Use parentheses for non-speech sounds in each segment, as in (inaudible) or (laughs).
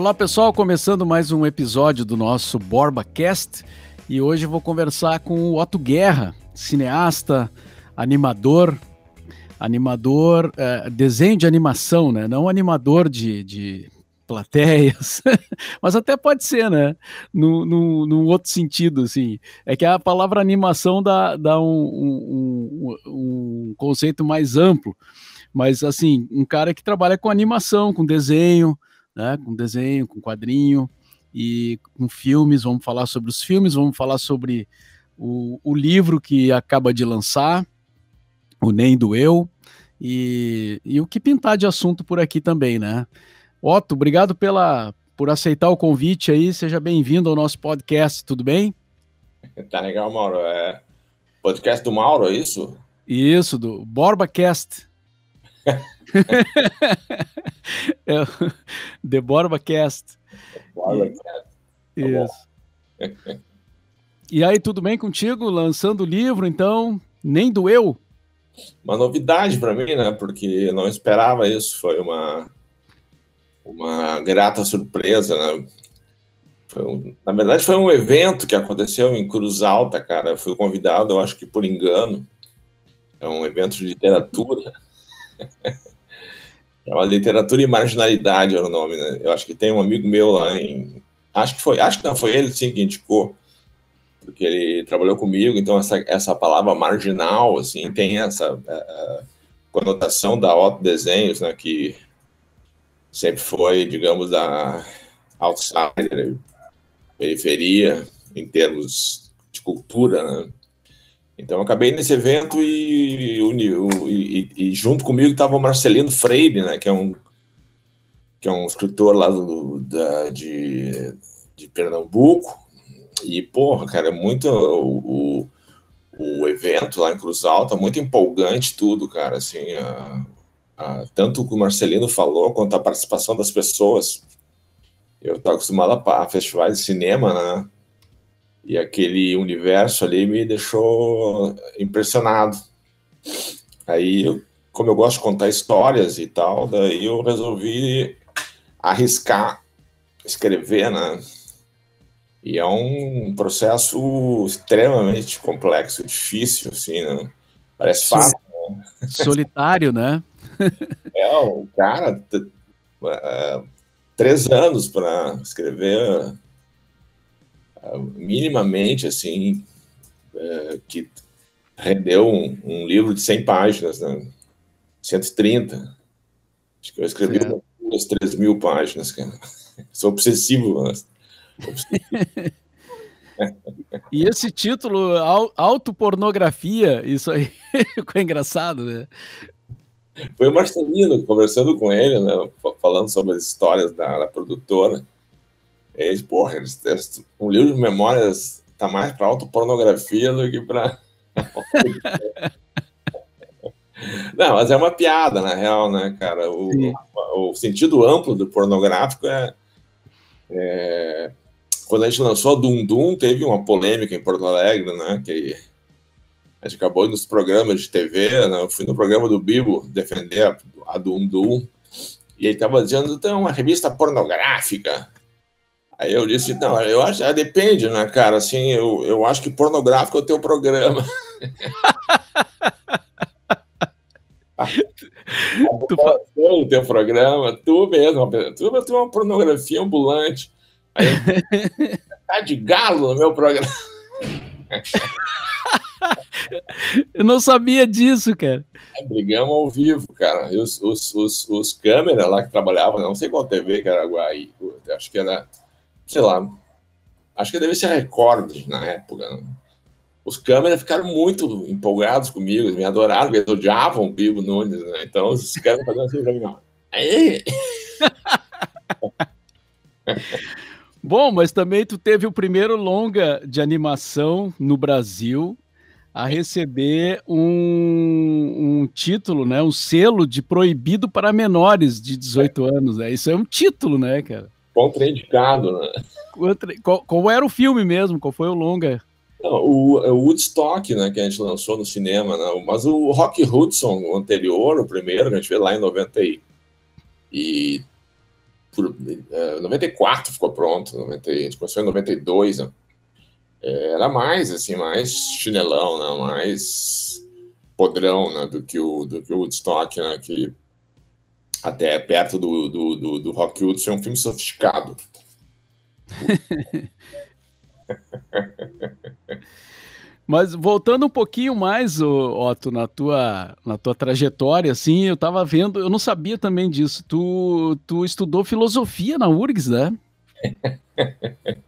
Olá pessoal, começando mais um episódio do nosso Borba Cast e hoje vou conversar com o Otto Guerra, cineasta, animador, animador, eh, desenho de animação, né? Não animador de, de plateias, (laughs) mas até pode ser, né? Num outro sentido, assim. É que a palavra animação dá, dá um, um, um conceito mais amplo, mas assim, um cara que trabalha com animação, com desenho, né? Com desenho, com quadrinho e com filmes. Vamos falar sobre os filmes, vamos falar sobre o, o livro que acaba de lançar, o Nem do Eu, e, e o que pintar de assunto por aqui também, né? Otto, obrigado pela, por aceitar o convite aí, seja bem-vindo ao nosso podcast, tudo bem? Tá legal, Mauro. É podcast do Mauro, é isso? Isso, do BorbaCast. (laughs) (laughs) é, o The BorbaCast. Bora, Isso. E aí, tudo bem contigo? Lançando o livro, então, nem doeu? Uma novidade para mim, né? Porque não esperava isso. Foi uma, uma grata surpresa, né? Um- na verdade, foi um evento que aconteceu em Cruz Alta, cara. Eu fui convidado, eu acho que por engano. É um evento de literatura. (laughs) É uma literatura e marginalidade era o nome, né? Eu acho que tem um amigo meu lá em. Acho que foi, acho que não foi ele sim que indicou, porque ele trabalhou comigo, então essa, essa palavra marginal, assim, tem essa eh, conotação da Otto Desenhos, né? Que sempre foi, digamos, da outsider, periferia, em termos de cultura, né? Então, acabei nesse evento e, e- e- e junto comigo estava o Marcelino Freire, né, que é um que é um escritor lá do, da- de, de Pernambuco. E, porra, cara, é muito o, o, o evento lá em Cruz Alta, muito empolgante tudo, cara, assim, a- a- tanto o que o Marcelino falou, quanto a participação das pessoas. Eu estou acostumado a, a festivais de cinema, né? E aquele universo ali me deixou impressionado. Aí, eu- como eu gosto de contar histórias e tal, daí eu resolvi arriscar escrever, né? E é um processo extremamente complexo, difícil, assim, né? Parece fácil. Solitário, né? (laughs) É, o cara, é, três anos para escrever minimamente, assim, é, que rendeu um, um livro de 100 páginas, né? 130. Acho que eu escrevi umas 3 mil páginas, cara. (laughs) Sou obsessivo. né? (laughs) E esse título, au- autopornografia, isso aí (laughs) ficou engraçado, né? Foi o Marcelino conversando com ele, né, fa- falando sobre as histórias da, da produtora. Ele disse, porra, eles- eles- um livro de memórias tá mais para autopornografia do que para. (laughs) Não, mas é uma piada, na real, né, cara? O, o sentido amplo do pornográfico é, é- Quando a gente lançou a Dum Dum, teve uma polêmica em Porto Alegre, né? Que a gente acabou nos programas de TV, né? Eu fui no programa do Bibo defender a, a Dum Dum, e ele estava dizendo, então, uma revista pornográfica. Aí eu disse, não, eu acho, ah, depende, né, cara? Assim, eu, eu acho que pornográfico é o teu programa. (laughs) Tu fa- o teu programa, tu mesmo, tu, tu é uma pornografia ambulante. Aí eu, tá de galo no meu programa. (laughs) Eu não sabia disso, cara. Brigamos ao vivo, cara. E os, os, os, os câmeras lá que trabalhavam, não sei qual TV que era Guaí, acho que era, sei lá, acho que deve ser a Record na época. né? os câmeras ficaram muito empolgados comigo, me adoraram, eles odiavam o Bibo Nunes, né? Então os câmeras faziam assim pra mim, ó. Aí. (laughs) Bom, mas também tu teve o primeiro longa de animação no Brasil a receber um, um título, né, um selo de proibido para menores de 18 anos. Né? Isso é um título, né, cara? Contraindicado, né? Qual, qual era o filme mesmo? Qual foi o longa? Não, o, o, Woodstock, né, que a gente lançou no cinema, né? mas o Rock Hudson, o anterior, o primeiro, que a gente fez lá em 90 e, e por, é, 94 ficou pronto, 90, a gente começou em 92, né? É, era mais, assim, mais chinelão, né? mais podrão né? do, que o, do que o Woodstock, né? que até perto do, do, do, do Rock Hudson é um filme sofisticado. (laughs) Mas voltando um pouquinho mais, Otto, na tua, na tua trajetória, assim, eu estava vendo, eu não sabia também disso. Tu, tu estudou filosofia na URGS, né? (laughs)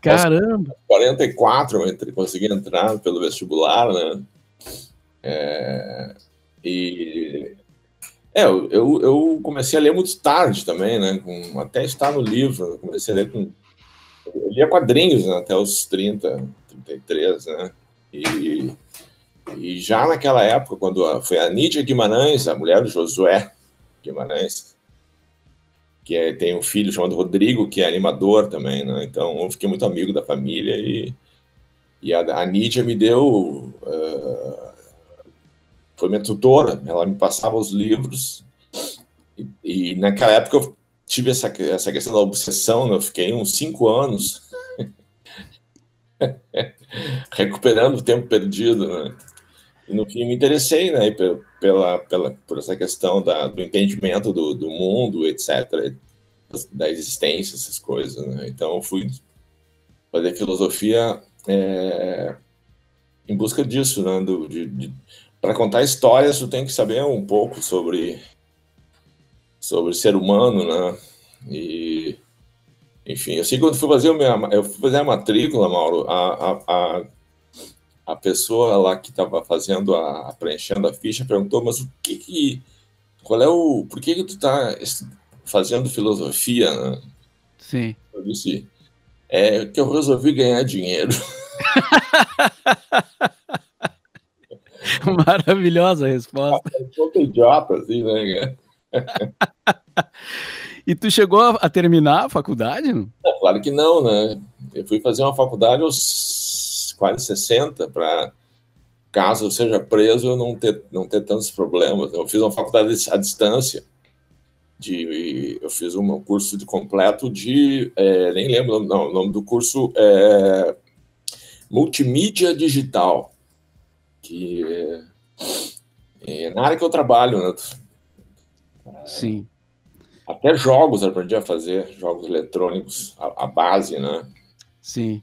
Caramba! 44 eu entrei, consegui entrar pelo vestibular, né? É, e é, eu, eu comecei a ler muito tarde também, né? Com, até estar no livro, comecei a ler com. Eu lia quadrinhos né, até os 30, 33, né? E, e já naquela época, quando foi a Nídia Guimarães, a mulher do Josué Guimarães, que é, tem um filho chamado Rodrigo, que é animador também, né? Então eu fiquei muito amigo da família e, e a, a Nídia me deu. Uh, foi minha tutora, ela me passava os livros e, e naquela época eu tive essa, essa questão da obsessão, né? eu fiquei uns cinco anos (laughs) recuperando o tempo perdido, né? E no fim me interessei, né, pela, pela, por essa questão da, do entendimento do, do mundo, etc., da existência, essas coisas, né? Então eu fui fazer filosofia é, em busca disso, né? Do, de, de para contar histórias, tu tem que saber um pouco sobre sobre ser humano, né? E enfim, que quando fui fazer, minha, eu fui fazer a matrícula, Mauro, a, a, a, a pessoa lá que estava fazendo a, preenchendo a ficha perguntou, mas o que que, qual é o, por que que tu está fazendo filosofia, né? Sim. Eu disse, é que eu resolvi ganhar dinheiro. (laughs) (laughs) Maravilhosa resposta. É um pouco idiota, assim, né? (laughs) E tu chegou a, terminar a faculdade? Não? claro que não, né? Eu fui fazer uma faculdade aos quase 60 para caso eu seja preso eu não ter não ter tantos problemas. Eu fiz uma faculdade à distância. De, eu fiz um curso de completo de é, nem lembro não, o nome do curso é multimídia digital que é, é na área que eu trabalho né? sim até jogos eu aprendi a fazer, jogos eletrônicos, a, a base, né? Sim.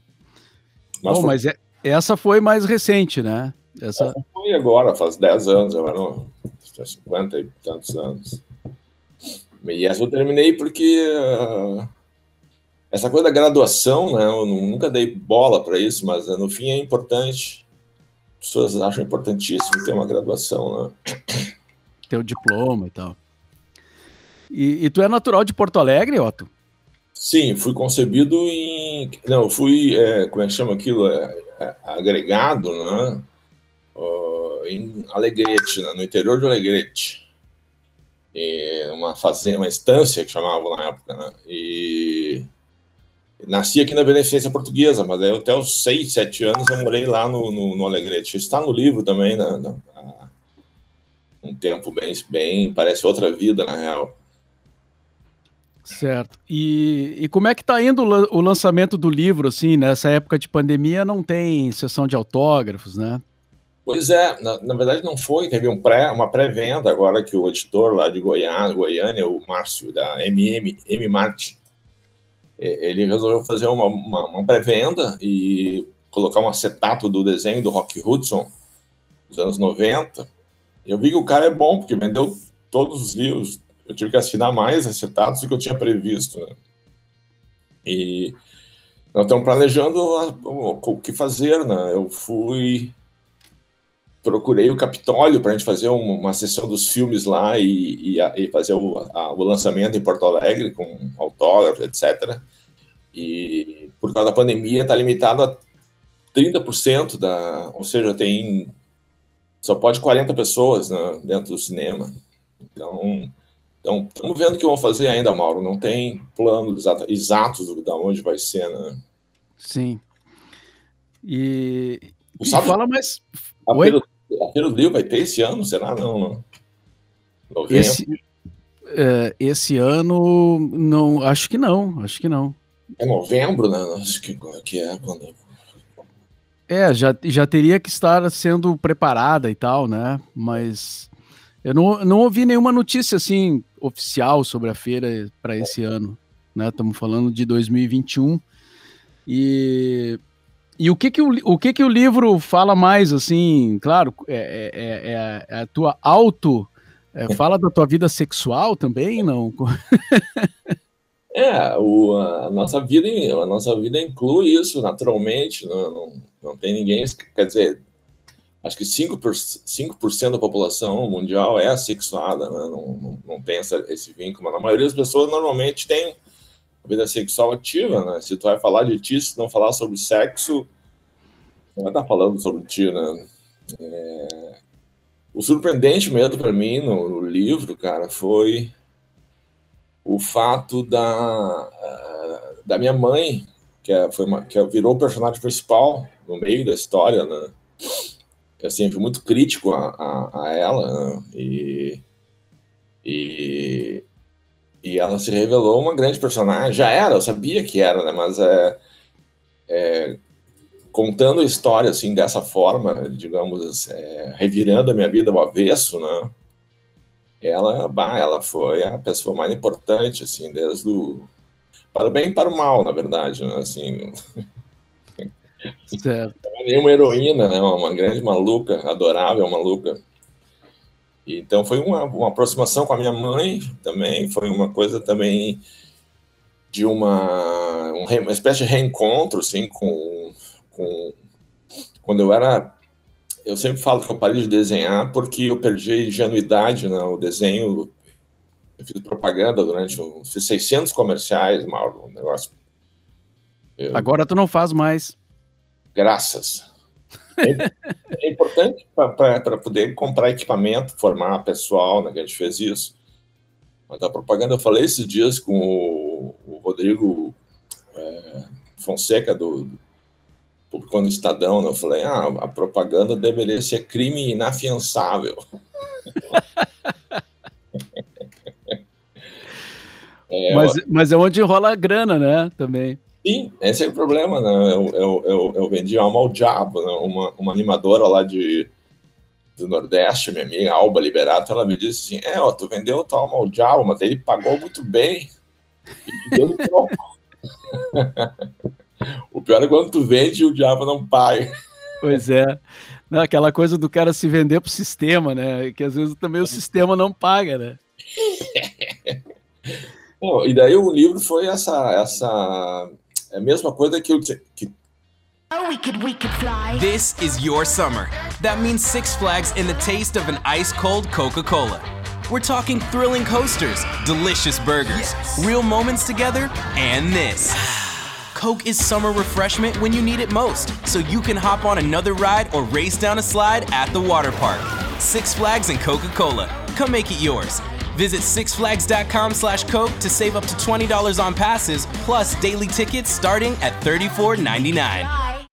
Mas, Bom, foi... mas é, essa foi mais recente, né? Essa... essa foi agora, faz 10 anos, eu era 50 e tantos anos. E essa eu terminei porque uh, essa coisa da graduação, né? Eu nunca dei bola para isso, mas uh, no fim é importante. As pessoas acham importantíssimo ter uma graduação, né? Ter o diploma e tal. E, e, tu é natural de Porto Alegre, Otto? Sim, fui concebido em. Não, fui. É, como é que chama aquilo? É, é, agregado, né? Uh, em Alegrete, né? no interior de Alegrete. E uma fazenda, uma estância que chamavam na época, né? E nasci aqui na Beneficência Portuguesa, mas aí até os 6, 7 anos eu morei lá no, no, no Alegrete. Está no livro também, né? Um tempo bem, bem. Parece outra vida, na real. Certo. E, e como é que está indo o lançamento do livro, assim, nessa época de pandemia não tem sessão de autógrafos, né? Pois é, na, na verdade não foi, teve um pré, uma pré-venda agora que o editor lá de Goiânia, Goiânia o Márcio, da MM, M Marte, ele resolveu fazer uma, uma, uma pré-venda e colocar um acetato do desenho do Rock Hudson dos anos 90. Eu vi que o cara é bom, porque vendeu todos os livros, eu tive que assinar mais acetatos do que eu tinha previsto. Né? E, Nós estamos planejando o que fazer, né? Eu fui procurei o Capitólio para a gente fazer uma sessão dos filmes lá e, e, e fazer o, a, o, lançamento em Porto Alegre com autógrafos, etc. E por causa da pandemia está limitado a 30% da, ou seja, tem só pode 40 pessoas né, dentro do cinema. Então, então estamos vendo o que vão fazer ainda, Mauro. Não tem plano exato, exatos de onde vai ser, né? Sim. E, e fala mais. A Oi? A Feira do Livro vai ter esse ano, será? Não, não. Novembro. Esse, é, esse ano, não, acho que não, acho que não. É novembro, né? Acho que, que é quando. É, já, já teria que estar sendo preparada e tal, né? Mas eu não, não ouvi nenhuma notícia assim oficial sobre a feira para esse ano, né? Estamos falando de 2021 e e o que que o, o que que o livro fala mais, assim, claro, é, é, é, é a tua auto, é, fala da tua vida sexual também, não? (laughs) É, o, a nossa vida, a nossa vida inclui isso naturalmente, não, não, não tem ninguém, quer dizer, acho que 5%, 5 da população mundial é assexuada, né? não, não, não tem essa, esse vínculo, mas a maioria das pessoas normalmente tem vida sexual ativa, né? Se tu vai falar de ti, se não falar sobre sexo, não vai estar falando sobre ti, né? É... O surpreendente mesmo para mim no, no, livro, cara, foi o fato da, da minha mãe, que, é, foi uma, que virou o personagem principal no meio da história, né? Eu sempre fui muito crítico a, a, a ela, né? e, e e ela se revelou uma grande personagem. Já era, eu sabia que era, né? Mas é, é contando a história assim dessa forma, digamos, é, revirando a minha vida ao avesso, né? Ela, bah, ela foi a pessoa mais importante, assim, desde o para o bem e para o mal, na verdade, né? Assim, (laughs) certo. É uma heroína, né? Uma grande maluca, adorável maluca. Então foi uma, uma aproximação com a minha mãe também, foi uma coisa também de uma, uma espécie de reencontro, assim, com, com... Quando eu era... Eu sempre falo que eu parei de desenhar porque eu perdi ingenuidade, né? O desenho... Eu fiz propaganda durante... Fiz 600 comerciais, Mauro, um negócio... Eu... Agora tu não faz mais. Graças. É, é importante para poder comprar equipamento, formar pessoal, né, que a gente fez isso. Mas a propaganda, eu falei esses dias com o, o Rodrigo é, Fonseca, do, do quando Estadão, né, eu falei, ah, a propaganda deveria ser crime inafiançável. (laughs) é, mas, mas é onde rola a grana, né, também. Sim, esse é o problema, né? Eu, eu, eu, eu vendi alma ao diabo, né? uma, uma animadora lá de, do Nordeste, minha amiga Alba Liberato, ela me disse assim: É, ó, tu vendeu tua alma ao diabo, mas ele pagou muito bem. (laughs) E deu. (laughs) o pior é quando tu vende e o diabo não paga. Pois é. Não, aquela coisa do cara se vender pro sistema, né? Que às vezes também o sistema não paga, né? (laughs) Bom, e daí o livro foi essa, essa é a mesma coisa que eu que This is your summer. That means Six Flags in the taste of an ice cold Coca Cola. We're talking thrilling coasters, delicious burgers, yes. real moments together, and this. (laughs) Coke is summer refreshment when you need it most, so you can hop on another ride or race down a slide at the water park. Six Flags and Coca Cola. Come make it yours. Visit sixflags.com slash Coke to save up to $20 on passes, plus daily tickets starting at $34.99.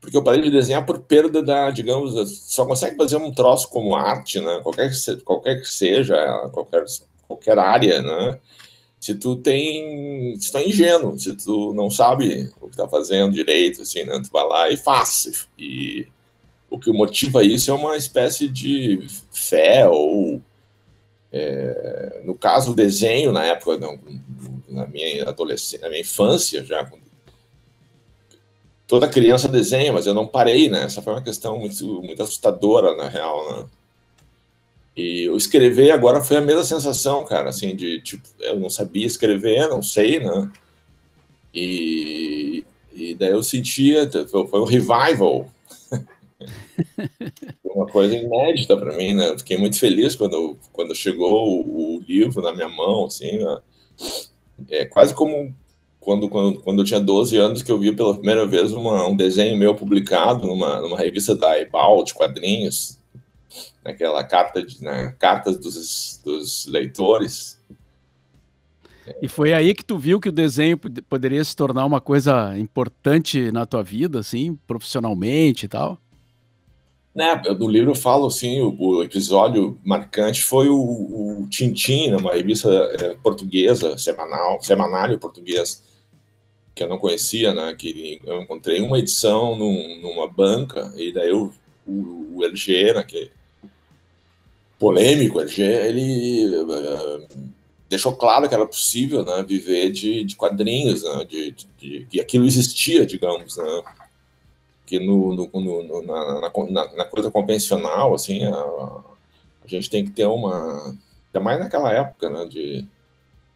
Porque eu parei de desenhar por perda da, digamos, só consegue fazer um troço como arte, né? Qualquer que, qualquer que seja, qualquer, qualquer área, né? Se tu tem, se tu é ingênuo, se tu não sabe o que tá fazendo direito, assim, né? Tu vai lá e faz. E o que motiva isso é uma espécie de fé ou é, no caso, desenho, na época, na minha adolescência, na minha infância, já toda criança desenha, mas eu não parei, né? Essa foi uma questão muito, muito assustadora, na real, né? E o escrever agora foi a mesma sensação, cara, assim, de tipo, eu não sabia escrever, não sei, né? E, daí eu sentia, foi um revival. (laughs) uma coisa inédita para mim, né? Fiquei muito feliz quando, quando chegou o, o livro na minha mão, assim, né? É quase como quando, quando, quando eu tinha 12 anos que eu vi pela primeira vez uma, um desenho meu publicado numa, numa revista da Ebal, de quadrinhos, naquela carta de, né, cartas dos, dos leitores. E foi aí que tu viu que o desenho poderia se tornar uma coisa importante na tua vida, assim, profissionalmente e tal? Né, no livro eu falo assim, o, o episódio marcante foi o, o Tintim, uma revista é, portuguesa, semanal, semanário português, que eu não conhecia, né, que eu encontrei uma edição num, numa banca, e daí eu, o, o LG, né, que polêmico, LG, ele uh, deixou claro que era possível né, viver de, de quadrinhos, né, de, de, que aquilo existia, digamos, né, que no, no, no na, na, na, coisa convencional, assim, a, a, gente tem que ter uma, ainda mais naquela época, né, de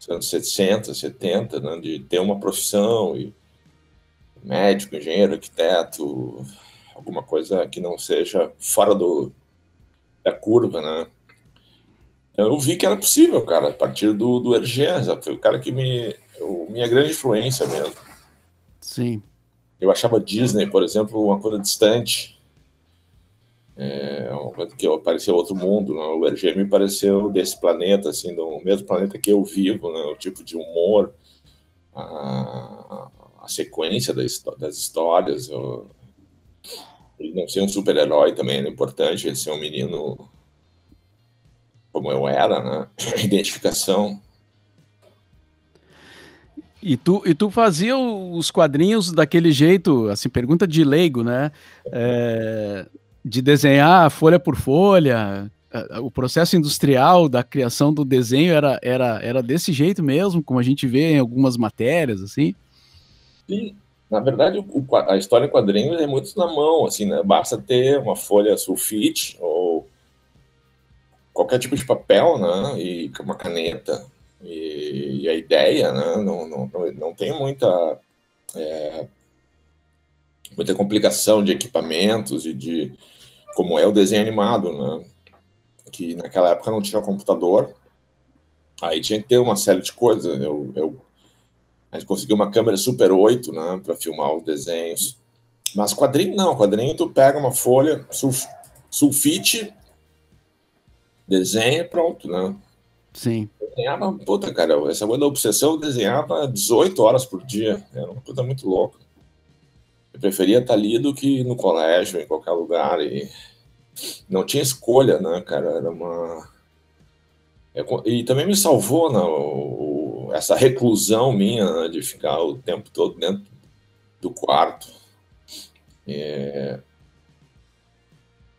anos 60, 70, né, de ter uma profissão e médico, engenheiro, arquiteto, alguma coisa que não seja fora do, da curva, né? eu vi que era possível, cara, a partir do, do RG, foi o cara que me. O, minha grande influência mesmo. Sim. Eu achava Disney, por exemplo, uma coisa distante. É, que parecia outro mundo. Né? O RG me pareceu desse planeta, assim, do mesmo planeta que eu vivo, né? o tipo de humor, a, a sequência das, das histórias. Eu, ele não ser um super-herói também era importante, ele ser um menino como eu era, né? (laughs) Identificação. E tu, e tu fazia os quadrinhos daquele jeito, assim, pergunta de leigo, né? É, de desenhar folha por folha, o processo industrial da criação do desenho era, era, era desse jeito mesmo, como a gente vê em algumas matérias, assim? Sim, na verdade, o, a história em quadrinhos é muito na mão, assim, né? Basta ter uma folha sulfite ou qualquer tipo de papel, né, e uma caneta. E, e a ideia, né, não, não, não tem muita, é, muita complicação de equipamentos e de como é o desenho animado, né, que naquela época não tinha computador, aí tinha que ter uma série de coisas. Eu, eu a gente conseguiu uma câmera Super 8, né, para filmar os desenhos. Mas quadrinho não, quadrinho tu pega uma folha sulf, sulfite desenha pronto, né? Sim. desenhava, puta, cara, essa coisa da obsessão eu desenhava 18 horas por dia. Era uma coisa muito louca. Eu preferia estar ali do que no colégio, em qualquer lugar. E não tinha escolha, né, cara? Era uma. E também me salvou né, o... essa reclusão minha né, de ficar o tempo todo dentro do quarto. É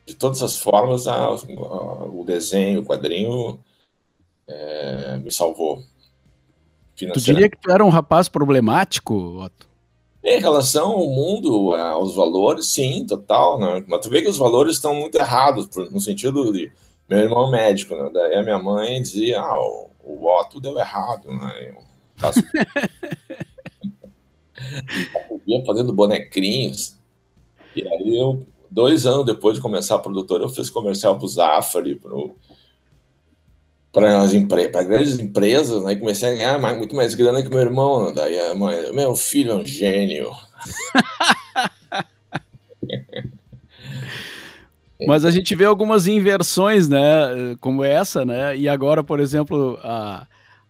de todas as formas, a, a, o desenho, o quadrinho é, me salvou. Tu diria que tu era um rapaz problemático, Otto? Em relação ao mundo, aos valores, sim, total. Né? Mas tu vê que os valores estão muito errados, no sentido de meu irmão médico, né? daí a minha mãe dizia, ah, o, o Otto deu errado, né? Eu ia (laughs) fazendo bonecrinhos. E aí eu dois anos depois de começar a produtora, eu fiz comercial para o Zafari, para as empre grandes empresas, né? Comecei a ganhar mais, muito mais grana que meu irmão. Né? Daí a mãe, meu filho é um gênio. (laughs) Mas a gente vê algumas inversões, né? Como essa, né? E agora, por exemplo, a,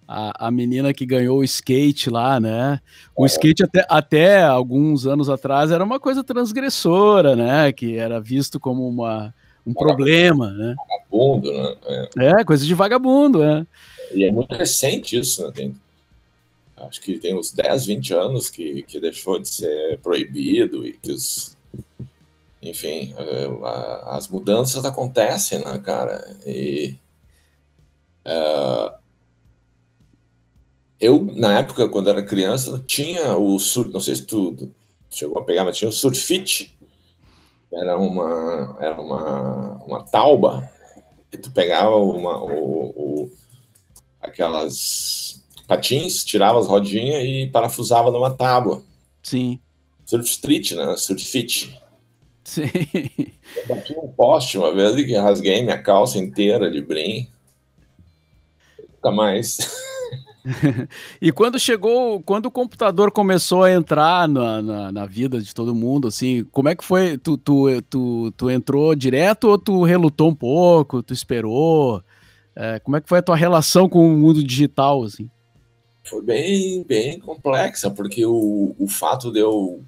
a, a menina que ganhou o skate lá, né? O é. skate até, até alguns anos atrás era uma coisa transgressora, né? Que era visto como uma, um problema, né? Vagabundo, né? É. é. coisa de vagabundo, né? E é muito recente isso, né? Tem, acho que tem uns 10, 20 anos que, que deixou de ser proibido e que os. Enfim, é, as mudanças acontecem, né, cara? E. Uh, eu, na época, quando era criança, tinha o surf, não sei se tu chegou a pegar, mas tinha o surfite. Era uma, era uma, uma tauba, e tu pegava uma, o, o, aquelas patins, tirava as rodinhas e parafusava numa tábua. Sim. Surf Street, né? Surf Fit. Sim. Eu bati um poste uma vez e rasguei minha calça inteira de brim. Nunca mais. e quando chegou, quando o computador começou a entrar na, na, na, vida de todo mundo, assim, como é que foi? Tu, tu, tu, tu entrou direto ou tu relutou um pouco? Tu esperou? É, como é que foi a tua relação com o mundo digital, assim? Foi bem, bem complexa, porque o, o fato de eu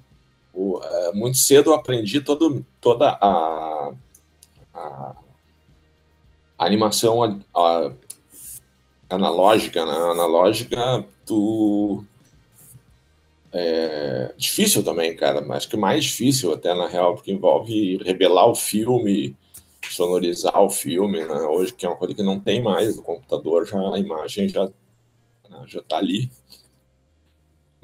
é, muito cedo eu aprendi todo, toda a, a, animação a, analógica, né? Analógica, tu. É difícil também, cara. Acho que mais difícil até na real, porque envolve revelar o filme, sonorizar o filme, né? Hoje, que é uma coisa que não tem mais no computador, já a imagem já, já tá ali.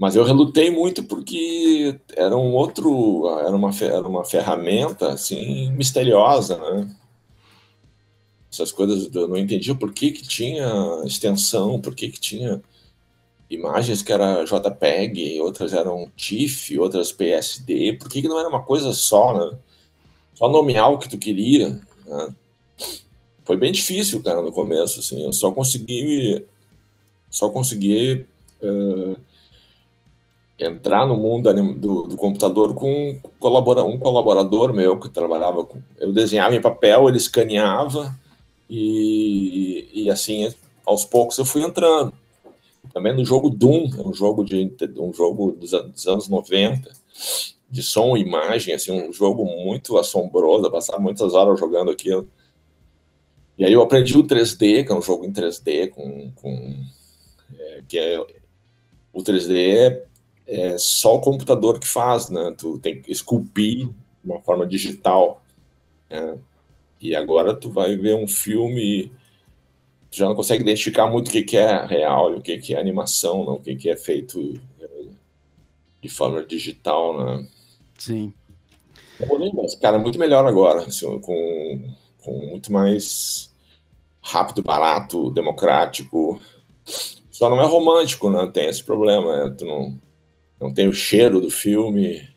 Mas eu relutei muito porque era um outro, era uma, era uma ferramenta assim misteriosa, né? Essas coisas eu não entendia por que, que tinha extensão, por que, que tinha imagens que era JPEG, outras eram TIFF, outras PSD, por que, que não era uma coisa só, né? Só nomear o que tu queria. Né? Foi bem difícil, cara, no começo, assim. Eu só consegui, só consegui uh, entrar no mundo do, do computador com um, colabora, um colaborador meu que trabalhava com. Eu desenhava em papel, ele escaneava e, e assim, aos poucos eu fui entrando. Também no jogo Doom, é um jogo de um jogo dos, dos anos 90, de som e imagem, assim, um jogo muito assombroso, eu passava muitas horas jogando aquilo. E aí eu aprendi o 3D, que é um jogo em 3D com, com é, que é o 3D é é só o computador que faz, né? Tu tem que esculpir de uma forma digital. Né? E agora tu vai ver um filme tu já não consegue identificar muito o que, que é real, o que, que é animação, não, o que, que é feito é, de forma digital, né? Sim. Mas, cara, muito melhor agora, assim, com, com muito mais rápido, barato, democrático. Só não é romântico, né? Tem esse problema, né? Tu não não tem o cheiro do filme,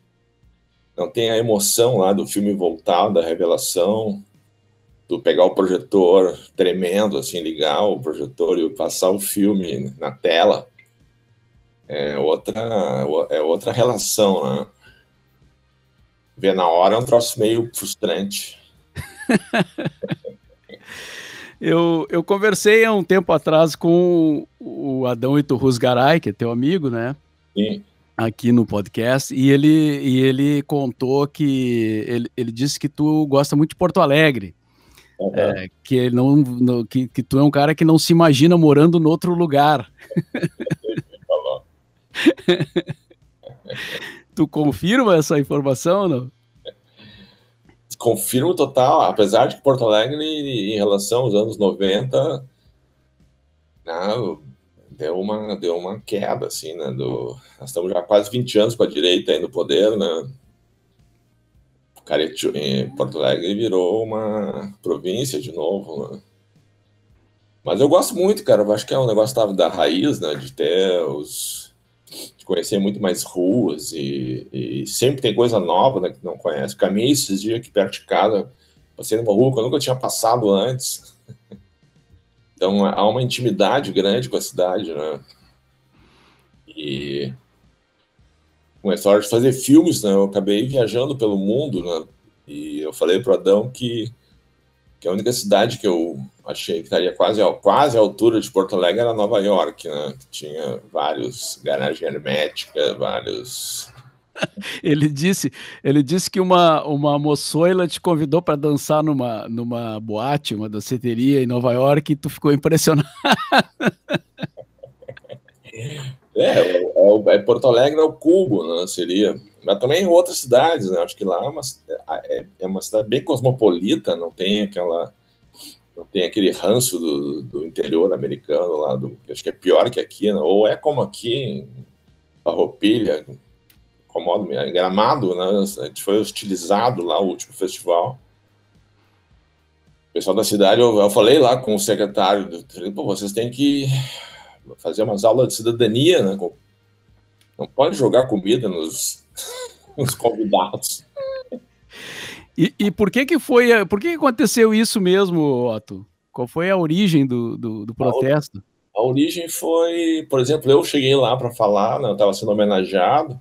não tem a emoção lá do filme voltar, da revelação, do pegar o projetor tremendo, assim, ligar o projetor e passar o filme na tela. É outra, é outra relação, né? Ver na hora é um troço meio frustrante. (laughs) eu, eu conversei há um tempo atrás com o Adão Iturrus Garay, que é teu amigo, né? Sim aqui no podcast e ele, e ele contou que ele, ele disse que tu gosta muito de Porto Alegre. Uhum. É, que, ele não, no, que, que tu é um cara que não se imagina morando em outro lugar. (laughs) tu confirma essa informação não? Confirmo total, apesar de que Porto Alegre, em relação aos anos 90, não, deu uma, deu uma queda, assim, né? Do, nós estamos já quase 20 anos com a direita aí no poder, né? Caretiu, Porto Alegre virou uma província de novo, né? Mas eu gosto muito, cara. Eu acho que é um negócio da, da raiz, né? De ter os. de conhecer muito mais ruas e, e sempre tem coisa nova, né? Que não conhece. Caminhei esses dias aqui perto de casa, passei numa rua que eu nunca tinha passado antes. Então há uma intimidade grande com a cidade, né? E com a história de fazer filmes, né? Eu acabei viajando pelo mundo, né? E eu falei para o Adão que, que a única cidade que eu achei que estaria quase, quase à altura de Porto Alegre era Nova York, né? Tinha vários garagens herméticas, vários (laughs) ele disse, ele disse que uma, uma moçoila te convidou para dançar numa, numa boate, uma danceteria em Nova York, e tu ficou impressionado. (laughs) É, é, é Porto Alegre é o Cubo, né, seria. Mas também em outras cidades, né? Acho que lá é uma, é, é uma cidade bem cosmopolita, não tem aquela não tem aquele ranço do, do interior americano lá, do, acho que é pior que aqui, né? ou é como aqui em Farroupilha, incomoda, é Gramado, né? A gente foi hostilizado lá o último festival. O pessoal da cidade, eu, eu falei lá com o secretário, falei, Pô, vocês têm que fazer umas aulas de cidadania, né? Não pode jogar comida nos, (laughs) os convidados. E, e, por que que foi, por que, que aconteceu isso mesmo, Otto? Qual foi a origem do, do, do protesto? A, a, origem foi, por exemplo, eu cheguei lá para falar, né, eu estava sendo homenageado,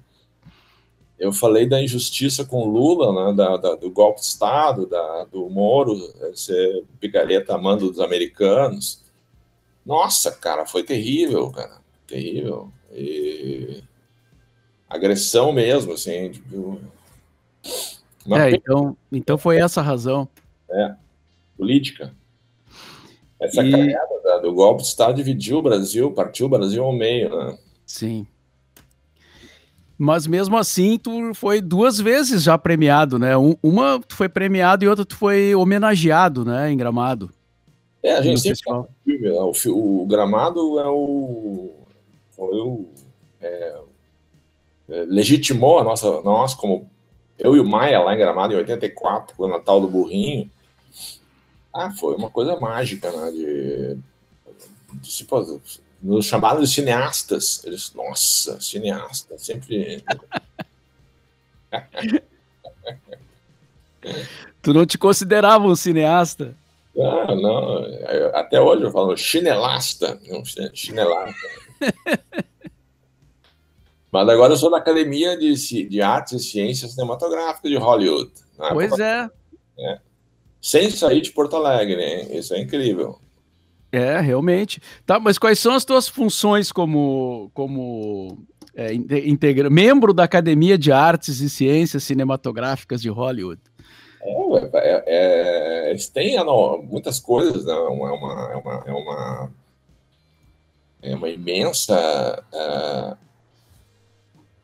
eu falei da injustiça com Lula, né, da, da, do golpe de Estado, da, do Moro, ser picareta amando dos americanos. Nossa, cara, foi terrível, cara, terrível. E... Agressão mesmo, assim. Tipo... É, então, então foi essa a razão. É, política. Essa e... do golpe de Estado dividiu o Brasil, partiu o Brasil ao meio, né? Sim. Mas mesmo assim, tu foi duas vezes já premiado, né? uma tu foi premiado e outra tu foi homenageado, né? Em Gramado. É, a gente sempre fala, né? o, o, Gramado é o, foi o é, é, legitimou a nossa, nós como eu e o Maia lá em Gramado em 84, o Natal do Burrinho. Ah, foi uma coisa mágica, né? De, de, de, nos chamaram de cineastas. Eles, nossa, cineasta, sempre. (laughs) tu não te considerava um cineasta? Ah, não, até hoje eu falo chinelasta, não, chinelasta. (laughs) Mas agora eu sou da Academia de, de Artes e Ciências Cinematográficas de Hollywood. Né? Pois é. é. Sem sair de Porto Alegre, hein? Isso é incrível. É, realmente. Tá, mas quais são as tuas funções como, como é, integra membro da Academia de Artes e Ciências Cinematográficas de Hollywood? É, é, é eles têm não, muitas coisas, né? é, uma, é, uma, é, uma, é uma imensa.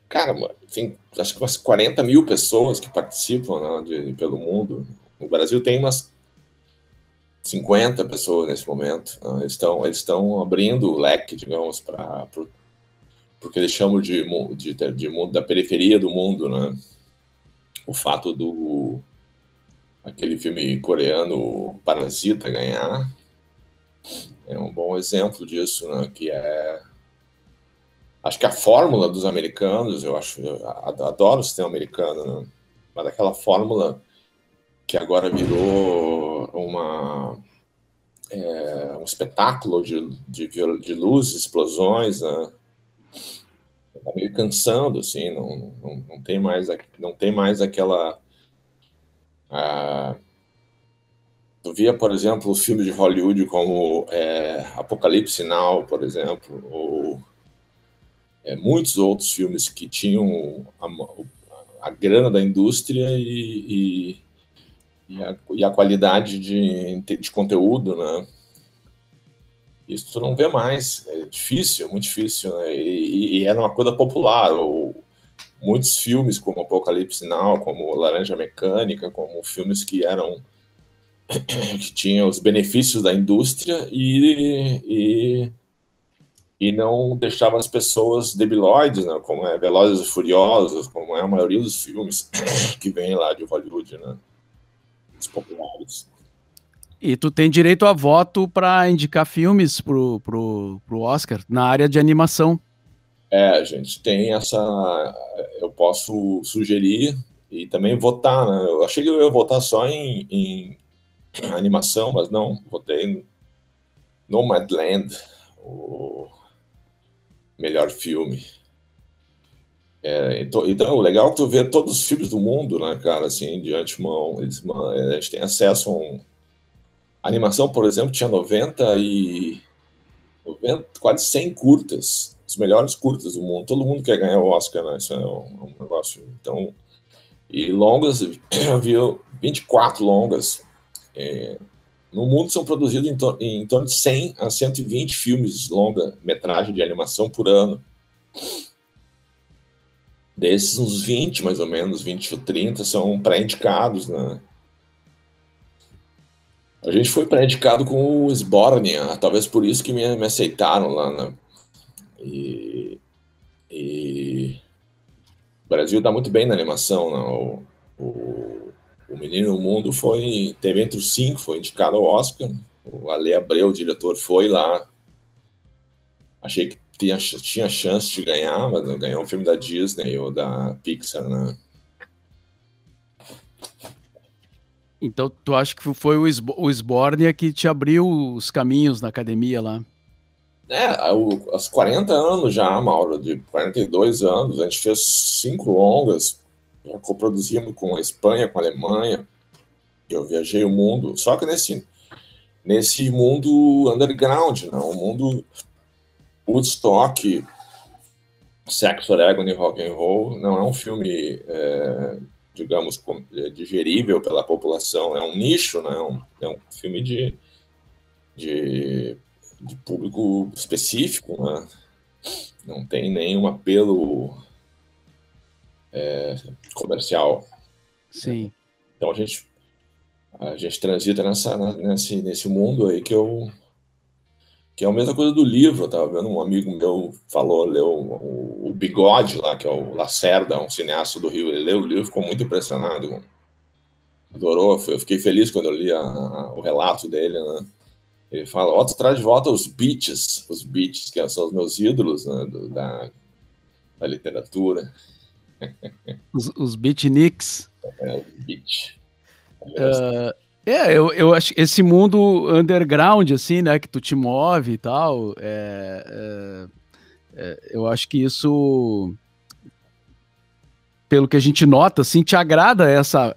Cara, tem acho que umas 40 mil pessoas que participam né, de, pelo mundo. O Brasil tem umas 50 pessoas nesse momento. Né? Eles estão eles estão abrindo o leque, digamos, para porque eles chamam de, de, de mundo da periferia do mundo, né? O fato do aquele filme coreano Parasita ganhar é um bom exemplo disso, né? Que é acho que a fórmula dos americanos, eu acho, eu adoro o sistema americano, né? mas aquela fórmula que agora virou uma é, um espetáculo de, de, de explosões, né? Tá meio cansando, assim, não, não, não, tem mais não tem mais aquela ah, tu via, por exemplo, filmes de Hollywood como é, Apocalipse Now, por exemplo, ou é, muitos outros filmes que tinham a, a grana da indústria e, e e a, e a qualidade de, de conteúdo, né? Isso tu não vê mais, é difícil, muito difícil, né? E, e era uma coisa popular, ou muitos filmes como Apocalipse Now, como Laranja Mecânica, como filmes que eram (coughs) que tinham os benefícios da indústria e, e, e não deixava as pessoas debilóides, né? como é Velozes e Furiosos, como é a maioria dos filmes (coughs) que vem lá de Hollywood, né? Populares. E tu tem direito a voto para indicar filmes pro, pro, pro Oscar na área de animação. É, a gente tem essa. Eu posso sugerir e também votar, né? Eu achei que eu ia votar só em, em animação, mas não, votei no Nomadland, o melhor filme. É, então, então, legal é tu vê todos os filmes do mundo, né, cara, assim, de antemão. Eles, a gente tem acesso a um. A animação, por exemplo, tinha 90 e. 90, quase 100 curtas, os melhores curtas do mundo. Todo mundo quer ganhar o Oscar, né? Isso é um, é um negócio. Então. E longas, havia 24 longas. É, no mundo são produzidos em, to, em torno de 100 a 120 filmes longa-metragem de animação por ano. Desses, uns 20, mais ou menos, 20 ou 30, são pré-indicados, né? A gente foi pré-indicado com o Sbornia, talvez por isso que me, me aceitaram lá, né? E, e, o Brasil está muito bem na animação, né? O, o, o Menino no Mundo foi, teve entre os cinco, foi indicado ao Oscar. O Ale Abreu, o diretor, foi lá. Achei que tinha, tinha chance de ganhar, mas não ganhou um filme da Disney ou da Pixar, né? Então, tu acha que foi o, o Sbornia que te abriu os caminhos na academia lá? É, o, aos 40 anos já, Mauro, de 42 anos, a gente fez cinco longas, coproduzindo com a Espanha, com a Alemanha, eu viajei o mundo, só que nesse, nesse mundo underground, não, o mundo Woodstock, Sexo, Oregon e Rock and Roll, não é um filme, é, digamos, é, digerível pela população, é um nicho, né, é um, é um filme de, de de público específico, né? não tem nenhum apelo é, comercial. Sim. Então a gente a gente transita nessa nesse nesse mundo aí que eu que é a mesma coisa do livro. Eu tava vendo um amigo meu falou leu o, o Bigode lá que é o Lacerda, um cineasta do Rio. Ele leu o livro, ficou muito impressionado, adorou. Eu fiquei feliz quando eu li a, a, o relato dele, né? Ele fala, Otto traz de volta os beats, os beats, que são os meus ídolos né, do, da, da literatura. (laughs) Os, os beatniks. É, beat. Uh, é, eu, eu acho esse mundo underground, assim, né, que tu te move e tal, é, é, é, eu acho que isso, pelo que a gente nota, assim, te agrada essa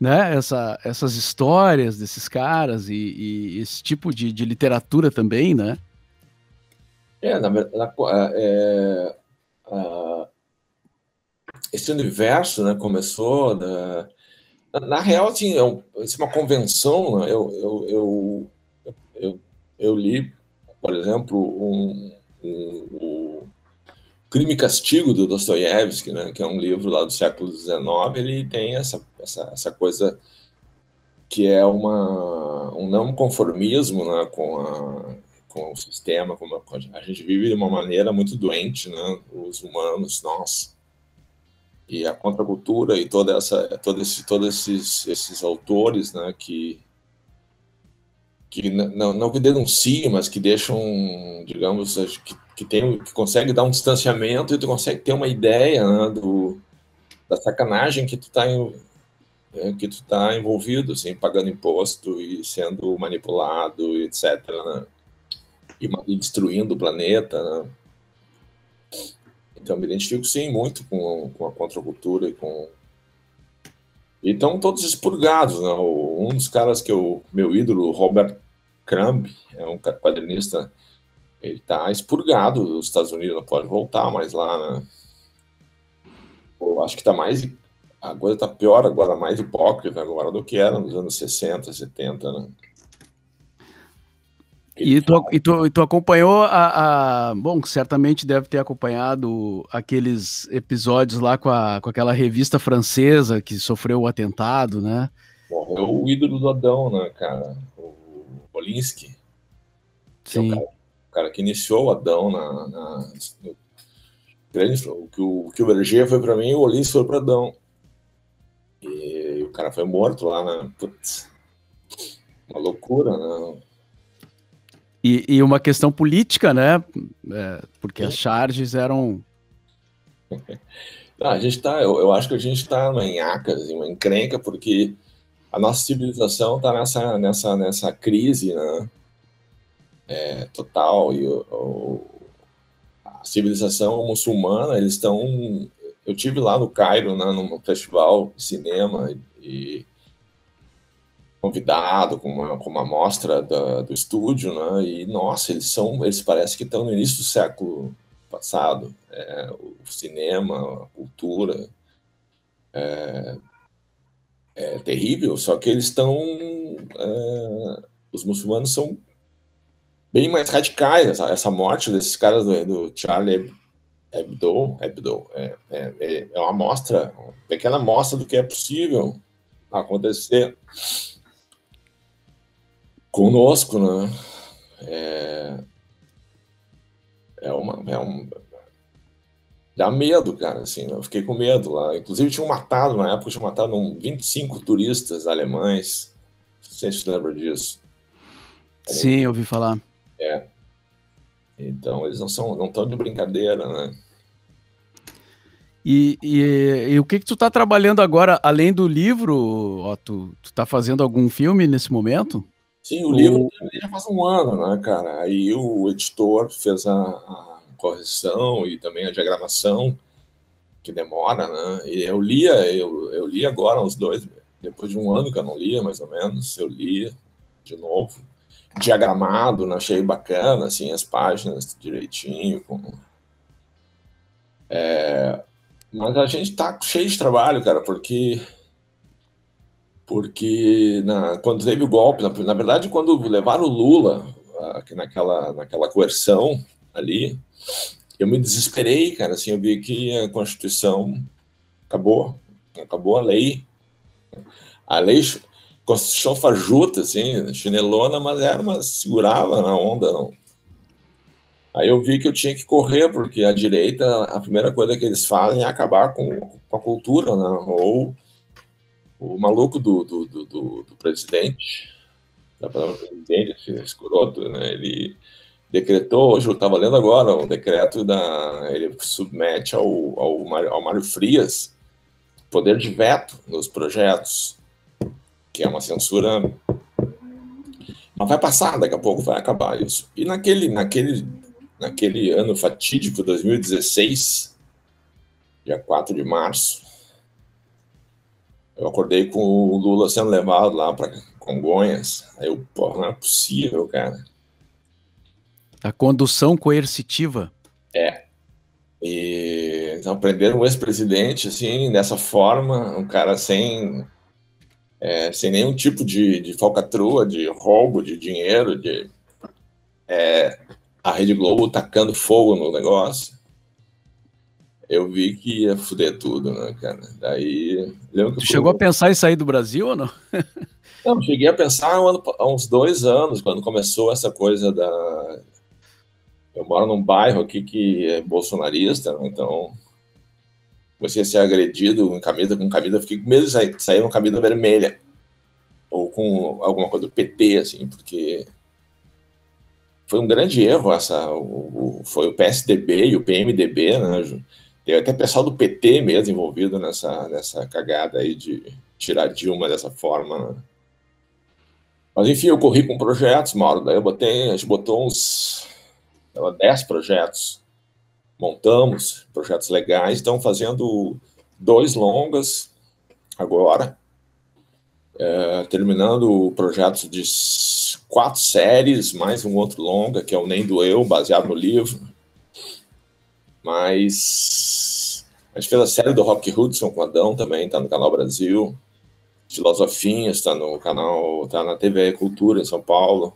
né, essa, essas histórias desses caras e, e esse tipo de, de, literatura também, né? É, na verdade, é, é, esse universo né, começou. Da, na, real, assim, é, é uma convenção. Né, eu, eu, eu, eu, eu, li, por exemplo, um, um, Crime e Castigo do Dostoiévski, né, que é um livro lá do século XIX, ele tem essa, essa, essa coisa que é uma, um não conformismo né, com, a, com o sistema, como a, a gente vive de uma maneira muito doente, né, os humanos, nós. E a contracultura e toda essa, todo esse, todos esses, esses autores né, que, que não, não que denunciam, mas que deixam, digamos, que que tem que consegue dar um distanciamento e tu consegue ter uma ideia né, do, da sacanagem que tu está é, que tu tá envolvido, assim, pagando imposto e sendo manipulado, etc. Né? E, e, destruindo o planeta. Né? Então, me identifico, sim, muito com, com a contracultura e com. E estão todos expurgados. Né? Um dos caras que eu. Meu ídolo, Robert Crumb, é um quadrinista ele está expurgado dos Estados Unidos, não pode voltar mais lá, né? Eu acho que está mais. A coisa está pior agora, mais hipócrita agora do que era nos anos 60, 70, né? E tu, e, tu, e tu acompanhou a, a, Bom, certamente deve ter acompanhado aqueles episódios lá com, a, com aquela revista francesa que sofreu o atentado, né? Bom, é o ídolo do Adão, né, cara? O Polinski. Sim. É o cara cara que iniciou o Adão na, na no o que o, que o Berger foi para mim, o Olins foi para Adão. E, e, o cara foi morto lá na putz, uma loucura, né? E, e uma questão política, né? É, porque as charges eram Não, (laughs) a gente tá, eu, eu, acho que a gente está numa enhaca, assim, uma encrenca, porque a nossa civilização está nessa, nessa, nessa crise, né? é, total e o, o, a civilização muçulmana eles estão eu tive lá no Cairo né, num festival de cinema e convidado com uma, com uma mostra da, do estúdio né, e nossa eles são eles parecem que estão no início do século passado. É, o cinema a cultura é, é terrível só que eles estão é, os muçulmanos são bem mais radicais. Essa, essa morte desses caras do, do Charlie Hebdo, Hebdo é, é, é uma amostra, uma pequena amostra do que é possível acontecer conosco, né? É, é uma, é um, dá medo, cara, assim, eu fiquei com medo lá. Inclusive, tinham matado, na época, tinham matado um 25 turistas alemães, não sei se você lembra disso. Sim, eu ouvi falar. É. Então eles não são, não estão de brincadeira, né? E, e, e, o que que tu tá trabalhando agora, além do livro, ó, tu, tu tá fazendo algum filme nesse momento? Sim, o livro já faz um ano, né, cara? Aí o editor fez a, a correção e também a diagramação, que demora, né? E eu lia, eu, eu li agora uns dois, depois de um ano que eu não lia, mais ou menos, eu li de novo, diagramado, né? achei bacana, assim, as páginas direitinho, com... É, mas a gente tá cheio de trabalho, cara, porque porque na, quando teve o golpe, na, na, verdade, quando levaram o Lula aqui naquela, naquela coerção ali, eu me desesperei, cara. Assim, eu vi que a Constituição acabou, acabou a lei. A lei, Constituição fajuta, assim, chinelona, mas era uma segurava na onda, não. Aí eu vi que eu tinha que correr, porque a direita, a primeira coisa que eles fazem é acabar com, com a cultura, né? Ou o maluco do, do, do, do presidente, da palavra presidente, escroto, né? Ele decretou, hoje eu estava lendo agora, um decreto da. Ele submete ao, ao, Mário, ao Mário Frias poder de veto nos projetos, que é uma censura. Mas vai passar, daqui a pouco vai acabar isso. E naquele, naquele naquele ano fatídico, 2016, dia 4 de março, eu acordei com o Lula sendo levado lá para Congonhas. Aí eu, pô, não é possível, cara. A condução coercitiva. É. E então prenderam um ex-presidente, assim, dessa forma, um cara sem, é, sem nenhum tipo de, de falcatrua, de roubo de dinheiro, de é, a Rede Globo tacando fogo no negócio, eu vi que ia fuder tudo, né, cara? Daí. Que chegou a pensar em sair do Brasil ou não? (laughs) não, cheguei a pensar há uns dois anos, quando começou essa coisa da. Eu moro num bairro aqui que é bolsonarista, né? então comecei a ser agredido com camisa com camisa, fiquei com medo de sair, sair com camisa vermelha ou com alguma coisa do PT, assim, porque foi um grande erro essa, o, o, foi o PSDB e o PMDB, né? Tem até pessoal do PT mesmo envolvido nessa, nessa cagada aí de tirar Dilma dessa forma. Né? Mas enfim, eu corri com projetos, Mauro. Daí eu botei, a gente botou uns 10 projetos, montamos projetos legais, estão fazendo dois longas agora, é, terminando projetos de quatro séries, mais um outro longa, que é o Nem Doeu, baseado no livro. Mas a gente fez a série do Rock Hudson com Adão também, está no canal Brasil. Filosofinha está no canal, está na TV Cultura em São Paulo.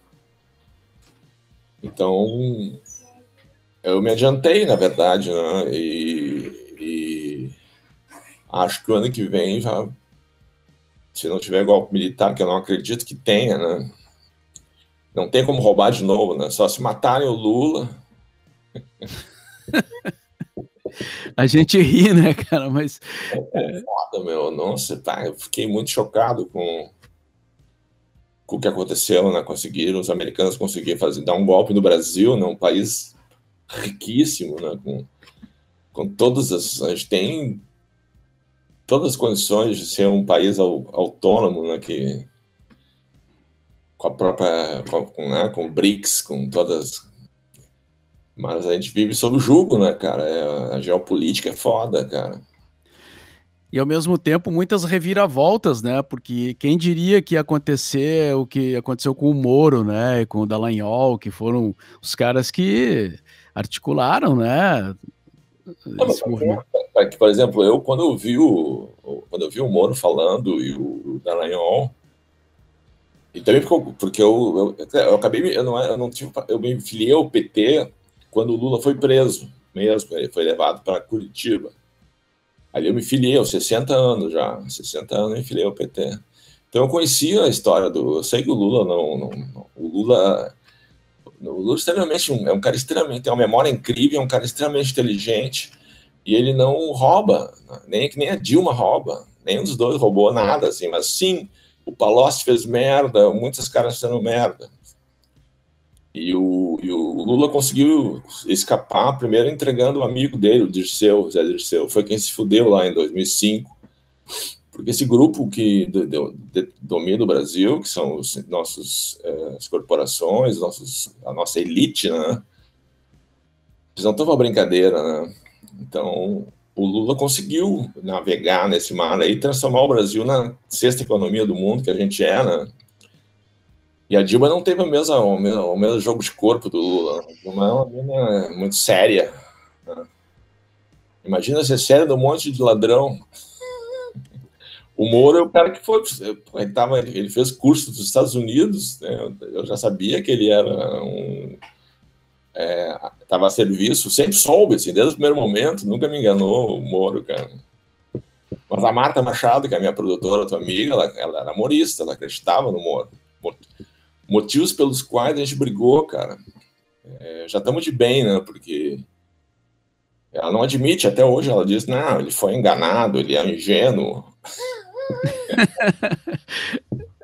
Então, eu me adiantei, na verdade, né? E, e acho que o ano que vem já, se não tiver golpe militar, que eu não acredito que tenha, né? Não tem como roubar de novo, né? Só se matarem o Lula. (laughs) A gente ri, né, cara? Mas. É, foda, meu. Nossa, tá. Eu fiquei muito chocado com, com o que aconteceu, né? Conseguiram, os americanos conseguiram fazer, dar um golpe no Brasil, né? Um país riquíssimo, né? Com, com todas as. A gente tem todas as condições de ser um país autônomo, né? Que com a própria, com, né, com o BRICS, com todas. Mas a gente vive sob o jugo, né, cara? É, a geopolítica é foda, cara. E ao mesmo tempo, muitas reviravoltas, né? Porque quem diria que ia acontecer o que aconteceu com o Moro, né? E com o Dallagnol, que foram os caras que articularam, né? Movimento. É que, por exemplo, eu quando eu vi o quando eu vi o Moro falando e o Dallagnol, e também ficou, porque eu, eu, eu acabei, eu não, eu não tive, eu me filiei ao PT quando o Lula foi preso mesmo, ele foi levado para Curitiba. Ali eu me filiei aos 60 anos já, 60 anos eu me filiei ao PT. Então eu conhecia a história do, eu sei que o Lula não, não, não o Lula o Lula é extremamente é um cara extremamente tem uma memória incrível, é um cara extremamente inteligente e ele não rouba, nem que nem a Dilma rouba, nenhum dos dois roubou nada assim, mas sim o Palocci fez merda, muitos caras fizeram merda. E o, e o Lula conseguiu escapar primeiro entregando um amigo dele, o Dirceu, Zé Dirceu, foi quem se fudeu lá em 2005, porque esse grupo que do, do, domina o Brasil, que são os nossos eh, as corporações, nossos, a nossa elite, né? Eles não estão para brincadeira, né? Então, o Lula conseguiu navegar nesse mar aí, transformar o Brasil na sexta economia do mundo que a gente é, né? E a Dilma não teve o mesmo, o mesmo, o mesmo jogo de corpo do Lula. A Dilma é uma menina muito séria. Né? Imagina ser séria num monte de ladrão. O Moro é o cara que foi. Ele, tava, ele fez curso dos Estados Unidos. Né? Eu já sabia que ele era um estava é, a serviço, sempre soube, assim, desde o primeiro momento, nunca me enganou o Moro, cara. Mas a Marta Machado, que é a minha produtora, tua amiga, ela, ela era humorista, ela acreditava no Moro. Motivos pelos quais a gente brigou, cara. É, já estamos de bem, né? Porque ela não admite, até hoje ela diz, não, ele foi enganado, ele é ingênuo. (laughs)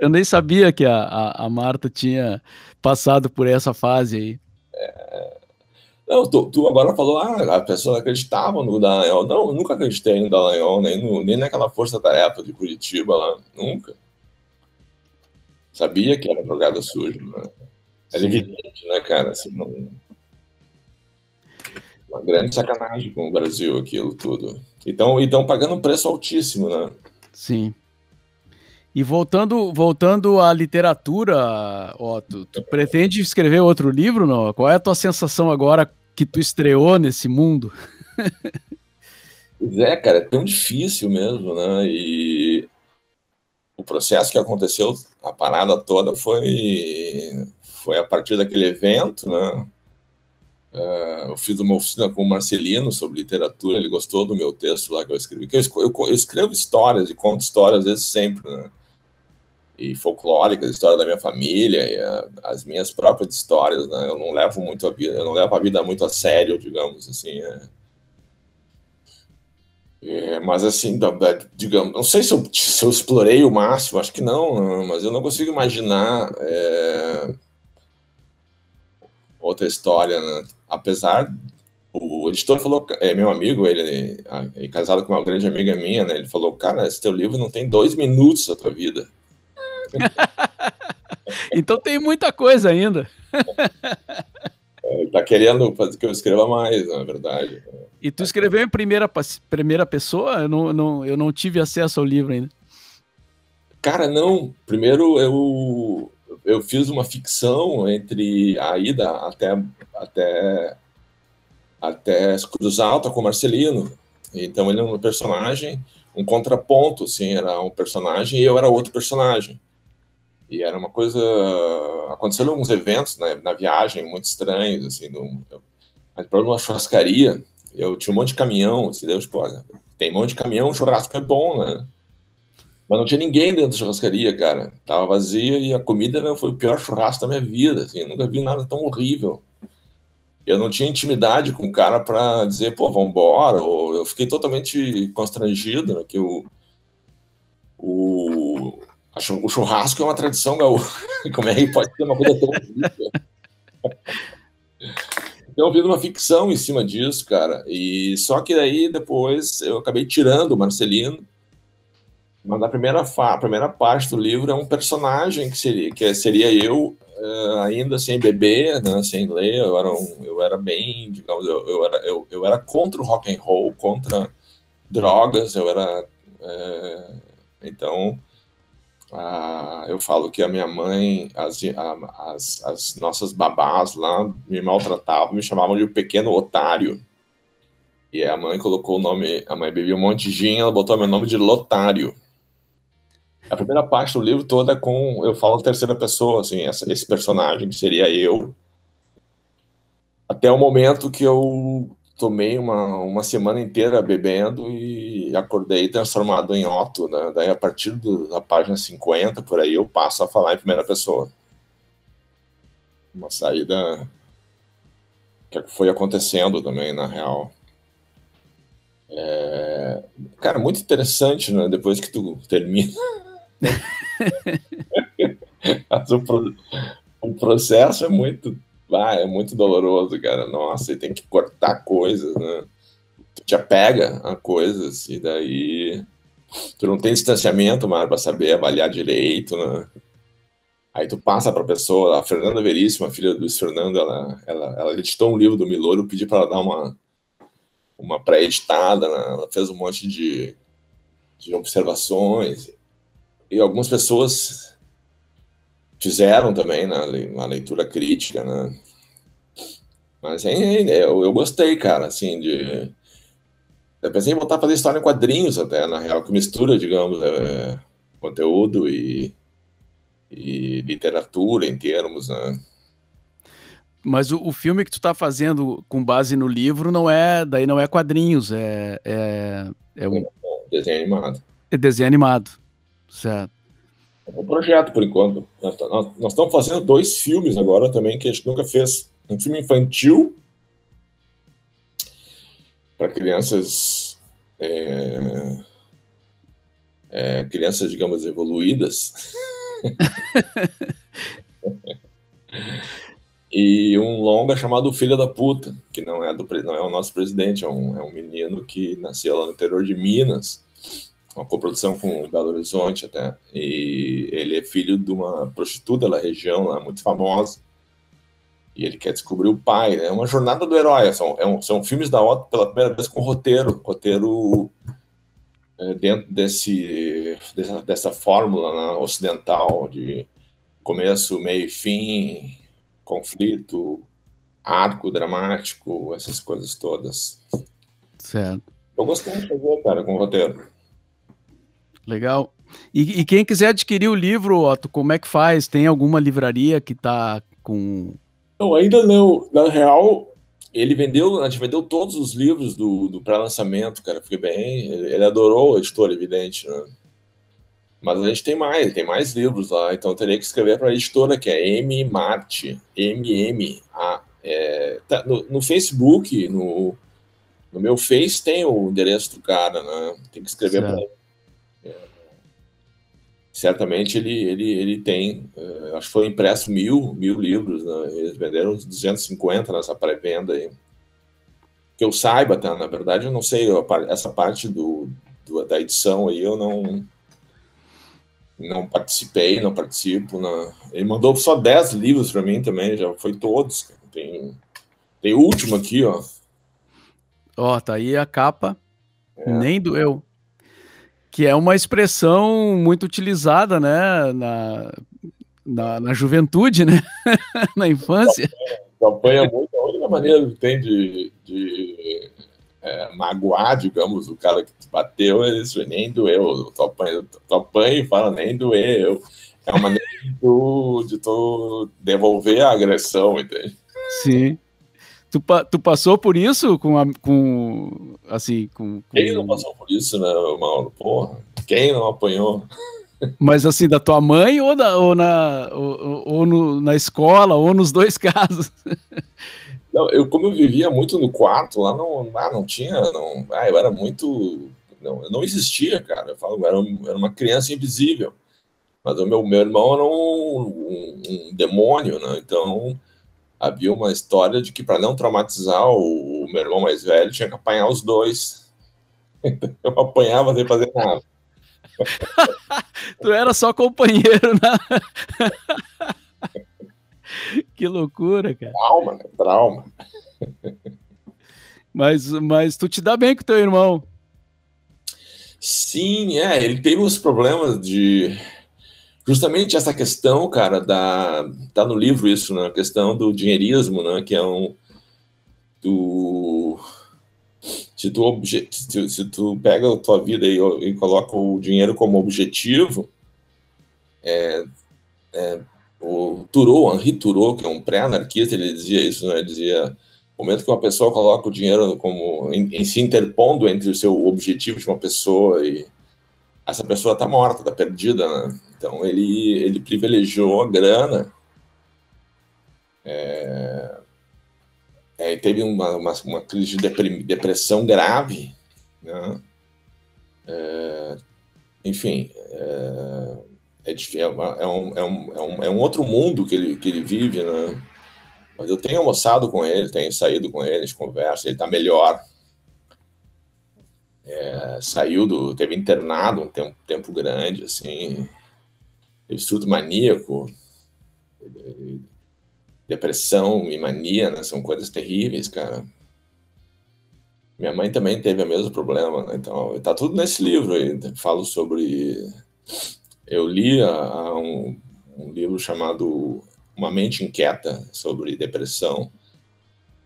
Eu nem sabia que a, a, a Marta tinha passado por essa fase aí. Não, tu, tu, agora falou, ah, a pessoa acreditava no Dallagnol. Não, eu nunca acreditei no Dallagnol, nem, no, nem naquela força-tarefa de Curitiba lá, nunca. Sabia que era jogada suja, né? Era evidente, né, cara? Assim, não... Uma grande sacanagem com o Brasil, aquilo tudo. Então, estão pagando um preço altíssimo, né? Sim. E voltando, voltando à literatura, Otto, tu pretende escrever outro livro, não? Qual é a tua sensação agora que tu estreou nesse mundo? (laughs) Pois é, cara, é tão difícil mesmo, né? E o processo que aconteceu, a parada toda foi, foi a partir daquele evento, né? Uh, eu fiz uma oficina com o Marcelino sobre literatura, ele gostou do meu texto lá que eu escrevi. Que eu, eu, eu escrevo histórias e conto histórias, às vezes sempre, né? e folclóricas, história da minha família, e a, as minhas próprias histórias, né? Eu não levo muito a vida, eu não levo a vida muito a sério, digamos assim. É. É, mas assim, da, da, digamos, não sei se eu, se eu, explorei o máximo, acho que não, mas eu não consigo imaginar é, outra história, né? apesar o editor falou, é meu amigo, ele é casado com uma grande amiga minha, né? Ele falou, cara, esse teu livro não tem dois minutos da tua vida. (laughs) então tem muita coisa ainda. (laughs) Ele tá querendo fazer que eu escreva mais, na verdade. E tu escreveu em primeira, primeira pessoa? Eu não, não, eu não tive acesso ao livro ainda. Cara, não. Primeiro eu, eu fiz uma ficção entre a ida até, até, até Cruz Alta com Marcelino. Então ele é um personagem, um contraponto, assim, era um personagem e eu era outro personagem. E era uma coisa. Aconteceram alguns eventos né, na viagem muito estranhos, assim, no, mas para uma churrascaria, eu tinha um monte de caminhão, assim, Deus, pô, tem um monte de caminhão, churrasco é bom, né? Mas não tinha ninguém dentro da churrascaria, cara. Tava vazia e a comida né, foi o pior churrasco da minha vida, assim, eu nunca vi nada tão horrível. Eu não tinha intimidade com o cara para dizer, pô, vambora, ou eu fiquei totalmente constrangido, né, que o, o o churrasco é uma tradição gaúcha. (laughs) Como é que pode ser uma coisa tão Então, eu vi uma ficção em cima disso, cara. E só que daí depois eu acabei tirando o Marcelino. Mas a primeira, a primeira parte do livro é um personagem que seria, que seria eu, uh, ainda sem beber, né, sem ler. Eu era, um, eu era bem, digamos, eu, eu, era, eu, eu era contra o rock and roll, contra drogas. Eu era. Uh, então ah, eu falo que a minha mãe, as, as, as, nossas babás lá me maltratavam, me chamavam de pequeno otário. E a mãe colocou o nome, a mãe bebia um monte de gin, ela botou meu nome de Lotário. A primeira parte do livro toda é com, eu falo terceira pessoa, assim, essa, esse personagem que seria eu. Até o momento que eu tomei uma, uma semana inteira bebendo e acordei transformado em Otto, né? Daí, a partir do, da página 50, por aí, eu passo a falar em primeira pessoa. Uma saída que foi acontecendo também, na real. É... Cara, muito interessante, né? Depois que tu termina. (laughs) (laughs) o processo é muito vai, é muito doloroso, cara. Nossa, e tem que cortar coisas, né? Tu te apega a coisas e daí tu não tem distanciamento mais para saber avaliar direito, né? Aí tu passa para a pessoa, a Fernanda Veríssima, filha do Luiz Fernando, ela, ela, ela editou um livro do Milor, eu pedi para ela dar uma, uma pré-editada, né? ela fez um monte de, de observações, e algumas pessoas fizeram também na leitura crítica, né? Mas eu, eu gostei, cara, assim, de... Eu pensei em voltar a fazer história em quadrinhos até, na real, que mistura, digamos, é, conteúdo e e literatura em termos, né? Mas o, o, filme que tu está fazendo com base no livro não é, daí não é quadrinhos, é é, é um desenho animado. É desenho animado, certo? É um projeto por enquanto. Nós, nós, nós estamos fazendo dois filmes agora também que a gente nunca fez. Um filme infantil para crianças é, é, crianças digamos evoluídas. (laughs) E um longa chamado Filha da Puta, que não é, do, não é o nosso presidente, é um, é um menino que nasceu lá no interior de Minas, uma coprodução com Belo Horizonte até, e ele é filho de uma prostituta da região lá, muito famosa, e ele quer descobrir o pai, né? é uma jornada do herói, são, é um, são filmes da OTA pela primeira vez com roteiro, roteiro é, dentro desse, dessa, dessa fórmula né, ocidental de começo, meio e fim, conflito, arco dramático, essas coisas todas. Certo. Eu gostei de fazer, cara, com o roteiro. Legal. E, e, quem quiser adquirir o livro, Otto, como é que faz? Tem alguma livraria que está com. Não, ainda não. Na real, ele vendeu, a gente vendeu todos os livros do, do pré-lançamento, cara. Fiquei bem. Ele, adorou a editora, evidente, né? Mas a gente tem mais, tem mais livros lá, então teria que escrever para a editora, que é M Marte. A, é, tá, no, no, Facebook, no, no meu Face tem o endereço do cara, né? Tem que escrever para ele certamente ele, ele, ele tem, uh, acho que foi impresso mil, mil livros, né? eles venderam uns 250 nessa pré-venda aí. Que eu saiba, tá? Na verdade, eu não sei, eu, essa parte do, do, da edição aí eu não não participei, não participo. Não. Ele mandou só 10 livros para mim também, já foi todos. Tem, tem o último aqui, ó. Ó, tá aí a capa. É. Nem doeu que é uma expressão muito utilizada, né, na, na, na juventude, né, (laughs) na infância. Campanha muito, a única maneira que tem de, de é, magoar, digamos, o cara que te bateu é isso, nem doeu, tu apanha, apanha e fala, nem doeu. É uma maneira de tu, de tu devolver a agressão, entende? Sim. Tu, tu passou por isso com, a, com assim, com, com... Quem não passou por isso, né, Mauro? Porra, quem não apanhou? Mas assim, da tua mãe ou, da, ou, na, ou, ou no, na escola, ou nos dois (laughs) casos? Não, eu, como eu vivia muito no quarto, lá não, ah, não tinha, não, ah, eu era muito, não, eu não existia, cara, eu falo, eu era, eu era uma criança invisível, mas o meu, meu irmão era um, um, um demônio, né, então havia uma história de que para não traumatizar o, o, meu irmão mais velho tinha que apanhar os dois. (laughs) eu apanhava sem fazer nada. (laughs) tu era só companheiro, né? (laughs) que loucura, cara. Trauma, né? Trauma. mas, mas tu te dá bem com teu irmão. Sim, é. Ele teve uns problemas de justamente essa questão, cara, da tá no livro isso, né? A questão do dinheirismo, né? Que é um do se tu, se, se tu pega a tua vida e, e, coloca o dinheiro como objetivo, é, é, o Thoreau, Henri Thoreau, que é um pré-anarquista, ele dizia isso, né? Ele dizia o momento que uma pessoa coloca o dinheiro como em, em se interpondo entre o seu objetivo de uma pessoa e essa pessoa está morta, está perdida, né? Então ele, ele privilegiou a grana. É, é, teve uma, uma, uma, crise de depressão grave. Né? É, enfim, é, é, é, é, um, é, um, um, é um outro mundo que ele, que ele vive. Né? Mas eu tenho almoçado com ele, tenho saído com ele, conversa, ele está melhor. É, saiu do. teve internado um tempo, tempo grande, assim. Surto maníaco, depressão e mania, né? São coisas terríveis, cara. Minha mãe também teve o mesmo problema, né? Então, tá tudo nesse livro aí. Falo sobre. Eu li um, um livro chamado Uma Mente Inquieta sobre depressão.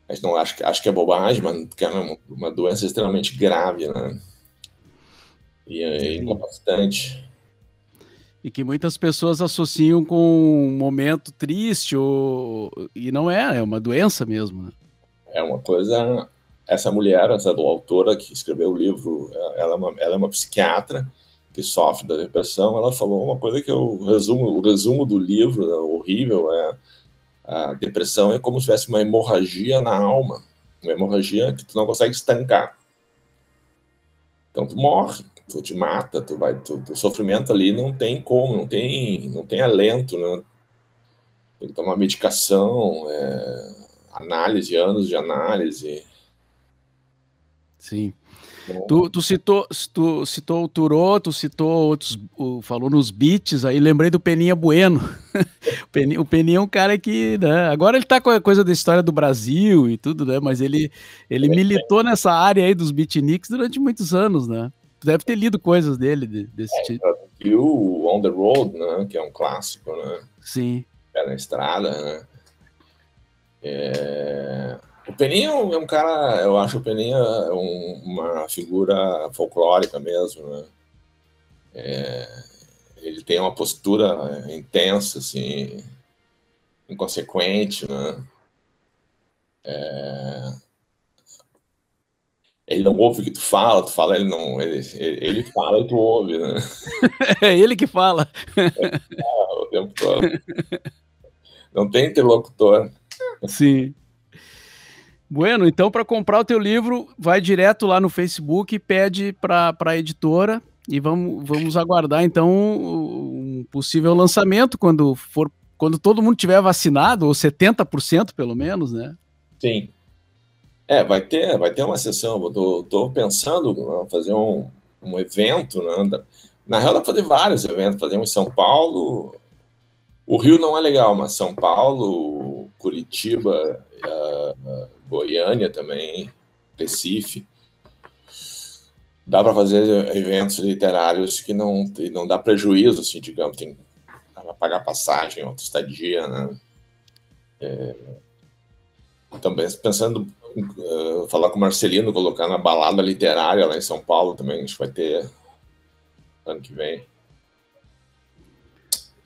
Mas não acho, acho que é bobagem, mas é uma, uma doença extremamente grave, né? E é incapacitante. E que muitas pessoas associam com um momento triste, ou... e não é, é uma doença mesmo. Né? É uma coisa essa mulher, essa autora que escreveu o livro, ela é uma, ela é uma psiquiatra que sofre da depressão. Ela falou uma coisa que eu resumo, o resumo do livro, é horrível, é a depressão é como se tivesse uma hemorragia na alma, uma hemorragia que tu não consegue estancar. Então tu morre, tu te mata, tu vai, tu, o sofrimento ali não tem como, não tem, não tem alento, né? Tem que tomar medicação, é, análise, anos de análise. Sim. Tu, tu, citou, tu citou o Turô, tu citou outros, o, falou nos beats aí, lembrei do Peninha Bueno. (laughs) o, Peninha, o Peninha é um cara que, né, agora ele tá com a coisa da história do Brasil e tudo, né, mas ele, ele militou nessa área aí dos beatniks durante muitos anos, né? Tu deve ter lido coisas dele, desse é, tipo. E o On the Road, né, que é um clássico, né? Sim. É na estrada, né? É... O Peninha é um cara, eu acho o Peninha um, uma figura folclórica mesmo, né? É, ele tem uma postura intensa, assim, inconsequente, né? É, ele não ouve o que tu fala, tu fala, ele não, ele, ele fala e tu ouve, né? (laughs) É ele que fala. É, o tempo todo. Não tem interlocutor. Sim. Bueno, então para comprar o teu livro, vai direto lá no Facebook e pede para a editora e vamos, vamos aguardar então um possível lançamento quando for quando todo mundo tiver vacinado ou 70% pelo menos, né? Sim. É, vai ter, vai ter uma sessão. Tô pensando em fazer um, um evento, né? Na real, dá fazer vários eventos, fazer um em São Paulo. O Rio não é legal, mas São Paulo, Curitiba, uh, Goiânia também, Recife. Dá para fazer eventos literários que não, não dá prejuízo, assim, digamos, tem para pagar passagem, outra estadia, né? É, também pensando uh, falar com o Marcelino, colocar na balada literária lá em São Paulo também, a gente vai ter ano que vem.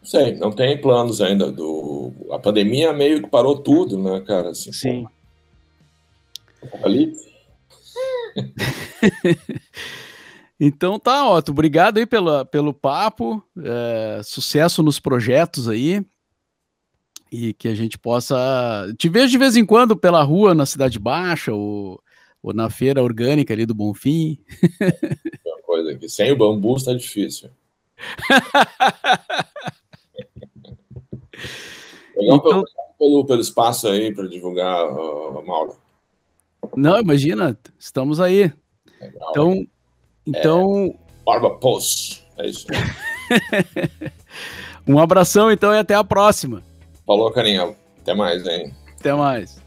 Não sei, não tem planos ainda do. A pandemia meio que parou tudo, né, cara? Assim, Sim. Pô, Ali. (laughs) então tá, Otto. Obrigado aí pela, pelo papo. É, sucesso nos projetos aí. E que a gente possa. Te vejo de vez em quando pela rua na Cidade Baixa ou, ou na feira orgânica ali do Bonfim. Uma coisa que sem o bambu está difícil. (laughs) Legal então... pelo, pelo espaço aí para divulgar, uh, Mauro. Não, imagina, estamos aí. Legal. Então, então. É, Barba Post, é isso. (laughs) um abração então e até a próxima. Falou, carinha. Até mais, hein? Até mais.